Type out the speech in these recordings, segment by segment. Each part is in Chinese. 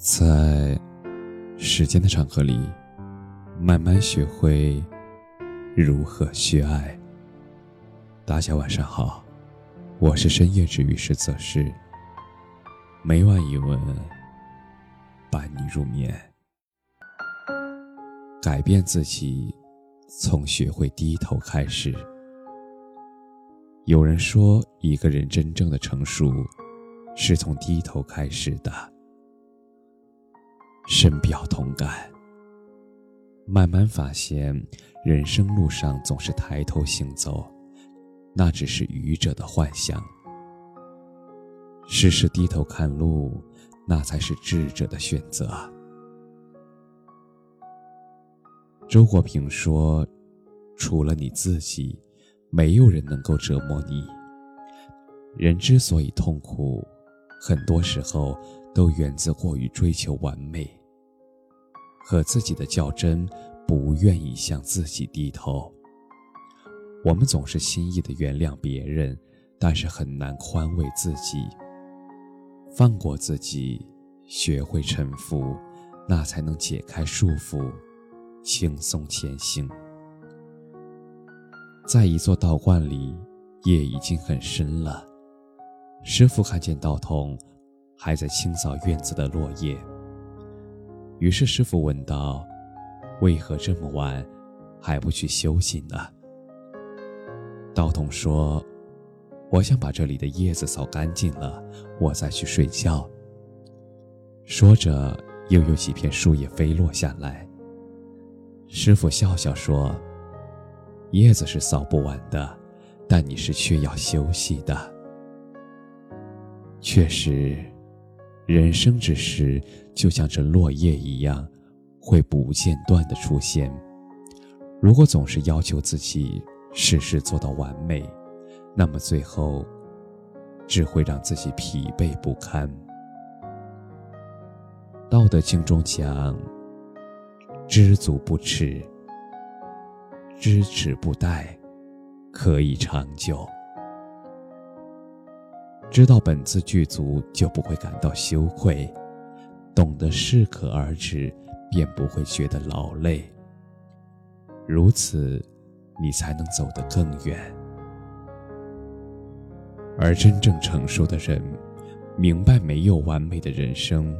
在时间的长河里，慢慢学会如何去爱。大家晚上好，我是深夜治愈师泽师。每晚一文伴你入眠。改变自己，从学会低头开始。有人说，一个人真正的成熟，是从低头开始的。深表同感。慢慢发现，人生路上总是抬头行走，那只是愚者的幻想；时时低头看路，那才是智者的选择。周国平说：“除了你自己。”没有人能够折磨你。人之所以痛苦，很多时候都源自过于追求完美，和自己的较真，不愿意向自己低头。我们总是轻易的原谅别人，但是很难宽慰自己。放过自己，学会臣服，那才能解开束缚，轻松前行。在一座道观里，夜已经很深了。师傅看见道童还在清扫院子的落叶，于是师傅问道：“为何这么晚还不去休息呢？”道童说：“我想把这里的叶子扫干净了，我再去睡觉。”说着，又有几片树叶飞落下来。师傅笑笑说。叶子是扫不完的，但你是却要休息的。确实，人生之事就像这落叶一样，会不间断的出现。如果总是要求自己事事做到完美，那么最后只会让自己疲惫不堪。《道德经》中讲：“知足不耻。”知耻不殆，可以长久。知道本自具足，就不会感到羞愧；懂得适可而止，便不会觉得劳累。如此，你才能走得更远。而真正成熟的人，明白没有完美的人生，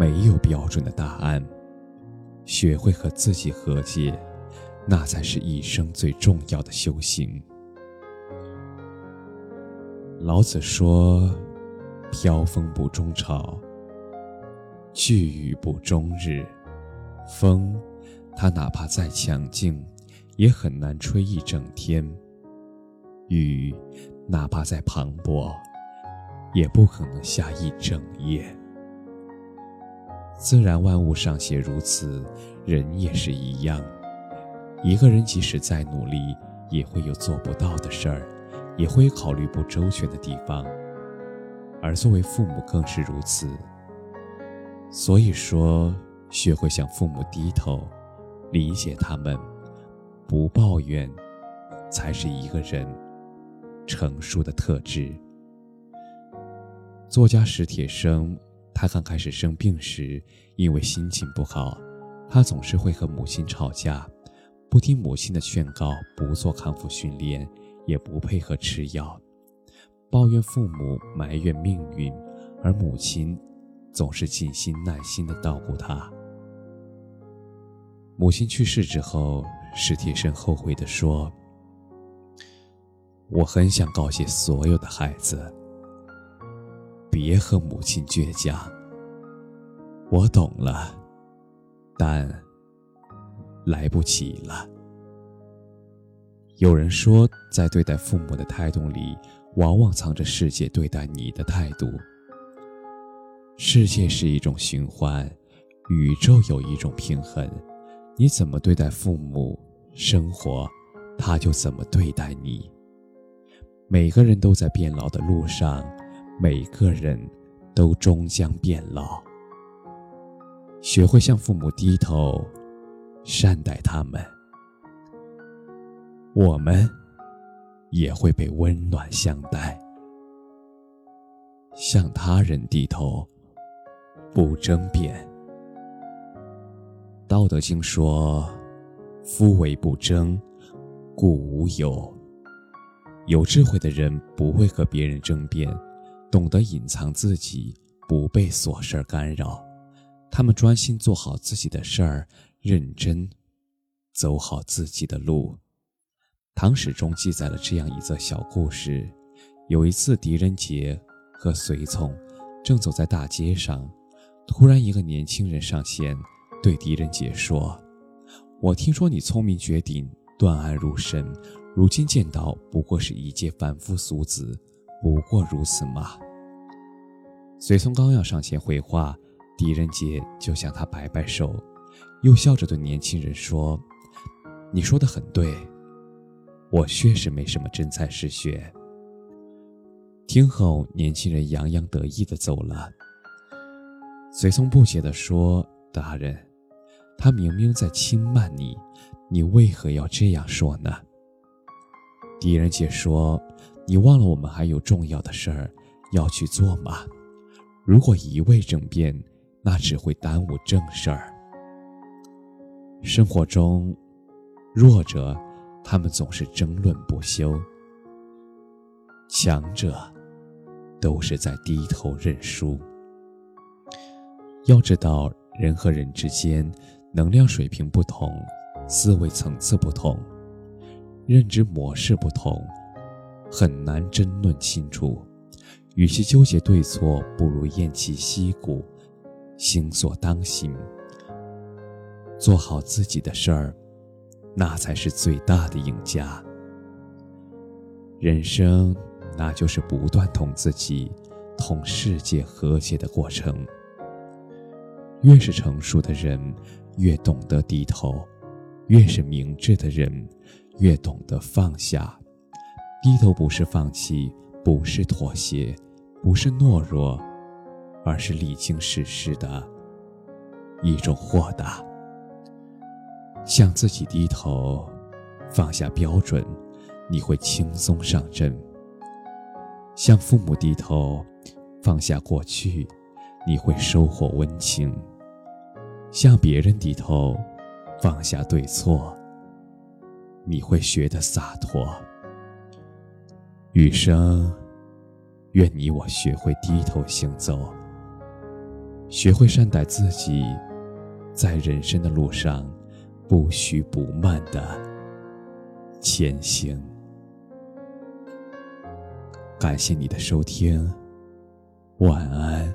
没有标准的答案，学会和自己和解。那才是一生最重要的修行。老子说：“飘风不终朝，聚雨不终日。风，它哪怕再强劲，也很难吹一整天；雨，哪怕再磅礴，也不可能下一整夜。自然万物尚且如此，人也是一样。”一个人即使再努力，也会有做不到的事儿，也会考虑不周全的地方，而作为父母更是如此。所以说，学会向父母低头，理解他们，不抱怨，才是一个人成熟的特质。作家史铁生，他刚开始生病时，因为心情不好，他总是会和母亲吵架。不听母亲的劝告，不做康复训练，也不配合吃药，抱怨父母，埋怨命运，而母亲总是尽心耐心地照顾他。母亲去世之后，史铁生后悔地说：“我很想告诫所有的孩子，别和母亲倔强。我懂了，但……”来不及了。有人说，在对待父母的态度里，往往藏着世界对待你的态度。世界是一种循环，宇宙有一种平衡。你怎么对待父母，生活，他就怎么对待你。每个人都在变老的路上，每个人都终将变老。学会向父母低头。善待他们，我们也会被温暖相待。向他人低头，不争辩。《道德经》说：“夫为不争，故无有。”有智慧的人不会和别人争辩，懂得隐藏自己，不被琐事儿干扰。他们专心做好自己的事儿，认真走好自己的路。唐史中记载了这样一则小故事：有一次，狄仁杰和随从正走在大街上，突然一个年轻人上前，对狄仁杰说：“我听说你聪明绝顶，断案如神。”如今见到不过是一介凡夫俗子，不过如此嘛。随从刚要上前回话，狄仁杰就向他摆摆手，又笑着对年轻人说：“你说的很对，我确实没什么真才实学。”听后，年轻人洋洋得意地走了。随从不解地说：“大人，他明明在轻慢你，你为何要这样说呢？”狄仁杰说：“你忘了我们还有重要的事儿要去做吗？如果一味争辩，那只会耽误正事儿。生活中，弱者他们总是争论不休，强者都是在低头认输。要知道，人和人之间能量水平不同，思维层次不同。”认知模式不同，很难争论清楚。与其纠结对错，不如偃旗息鼓，行所当行，做好自己的事儿，那才是最大的赢家。人生，那就是不断同自己、同世界和解的过程。越是成熟的人，越懂得低头；越是明智的人。越懂得放下，低头不是放弃，不是妥协，不是懦弱，而是历经世事的一种豁达。向自己低头，放下标准，你会轻松上阵；向父母低头，放下过去，你会收获温情；向别人低头，放下对错。你会学得洒脱。余生，愿你我学会低头行走，学会善待自己，在人生的路上不许不慢的前行。感谢你的收听，晚安。